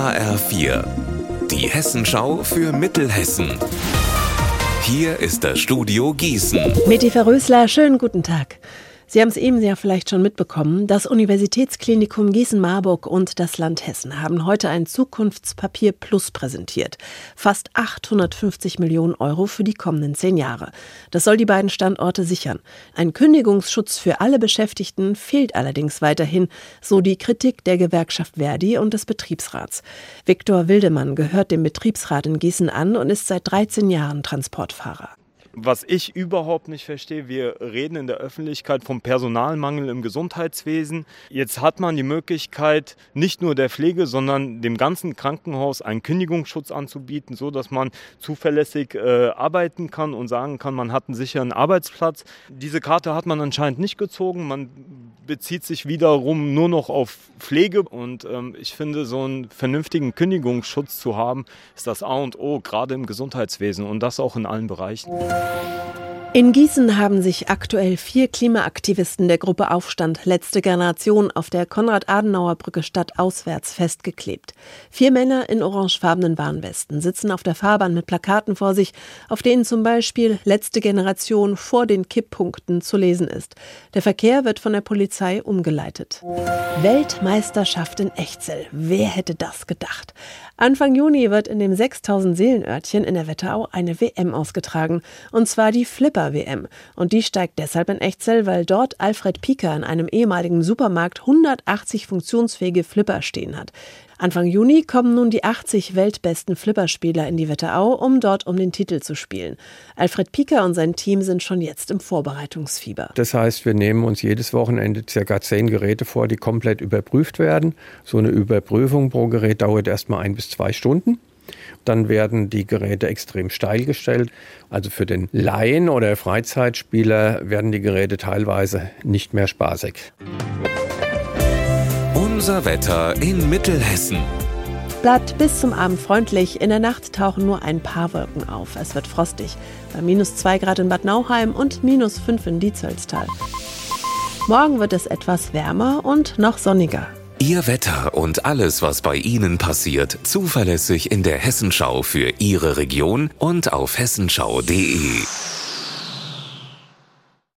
HR4, die Hessenschau für Mittelhessen. Hier ist das Studio Gießen. Meti Verrösler, schönen guten Tag. Sie haben es eben ja vielleicht schon mitbekommen. Das Universitätsklinikum Gießen-Marburg und das Land Hessen haben heute ein Zukunftspapier Plus präsentiert. Fast 850 Millionen Euro für die kommenden zehn Jahre. Das soll die beiden Standorte sichern. Ein Kündigungsschutz für alle Beschäftigten fehlt allerdings weiterhin, so die Kritik der Gewerkschaft Verdi und des Betriebsrats. Viktor Wildemann gehört dem Betriebsrat in Gießen an und ist seit 13 Jahren Transportfahrer. Was ich überhaupt nicht verstehe, wir reden in der Öffentlichkeit vom Personalmangel im Gesundheitswesen. Jetzt hat man die Möglichkeit, nicht nur der Pflege, sondern dem ganzen Krankenhaus einen Kündigungsschutz anzubieten, so dass man zuverlässig äh, arbeiten kann und sagen kann, man hat einen sicheren Arbeitsplatz. Diese Karte hat man anscheinend nicht gezogen. Man bezieht sich wiederum nur noch auf Pflege und ähm, ich finde, so einen vernünftigen Kündigungsschutz zu haben, ist das A und O, gerade im Gesundheitswesen und das auch in allen Bereichen. In Gießen haben sich aktuell vier Klimaaktivisten der Gruppe Aufstand Letzte Generation auf der Konrad-Adenauer-Brücke stadtauswärts festgeklebt. Vier Männer in orangefarbenen Warnwesten sitzen auf der Fahrbahn mit Plakaten vor sich, auf denen zum Beispiel Letzte Generation vor den Kipppunkten zu lesen ist. Der Verkehr wird von der Polizei umgeleitet. Weltmeisterschaft in Echzell. Wer hätte das gedacht? Anfang Juni wird in dem 6000 Seelenörtchen in der Wetterau eine WM ausgetragen. Und zwar die Flipper Flipper-WM. Und die steigt deshalb in Echzell, weil dort Alfred Pieker in einem ehemaligen Supermarkt 180 funktionsfähige Flipper stehen hat. Anfang Juni kommen nun die 80 weltbesten Flipperspieler in die Wetterau, um dort um den Titel zu spielen. Alfred Pieker und sein Team sind schon jetzt im Vorbereitungsfieber. Das heißt, wir nehmen uns jedes Wochenende circa zehn Geräte vor, die komplett überprüft werden. So eine Überprüfung pro Gerät dauert erstmal ein bis zwei Stunden. Dann werden die Geräte extrem steil gestellt. Also für den Laien oder Freizeitspieler werden die Geräte teilweise nicht mehr spaßig. Unser Wetter in Mittelhessen. Bleibt bis zum Abend freundlich. In der Nacht tauchen nur ein paar Wolken auf. Es wird frostig. Bei minus 2 Grad in Bad Nauheim und minus 5 in Dietzelstal. Morgen wird es etwas wärmer und noch sonniger. Ihr Wetter und alles, was bei Ihnen passiert, zuverlässig in der Hessenschau für Ihre Region und auf hessenschau.de.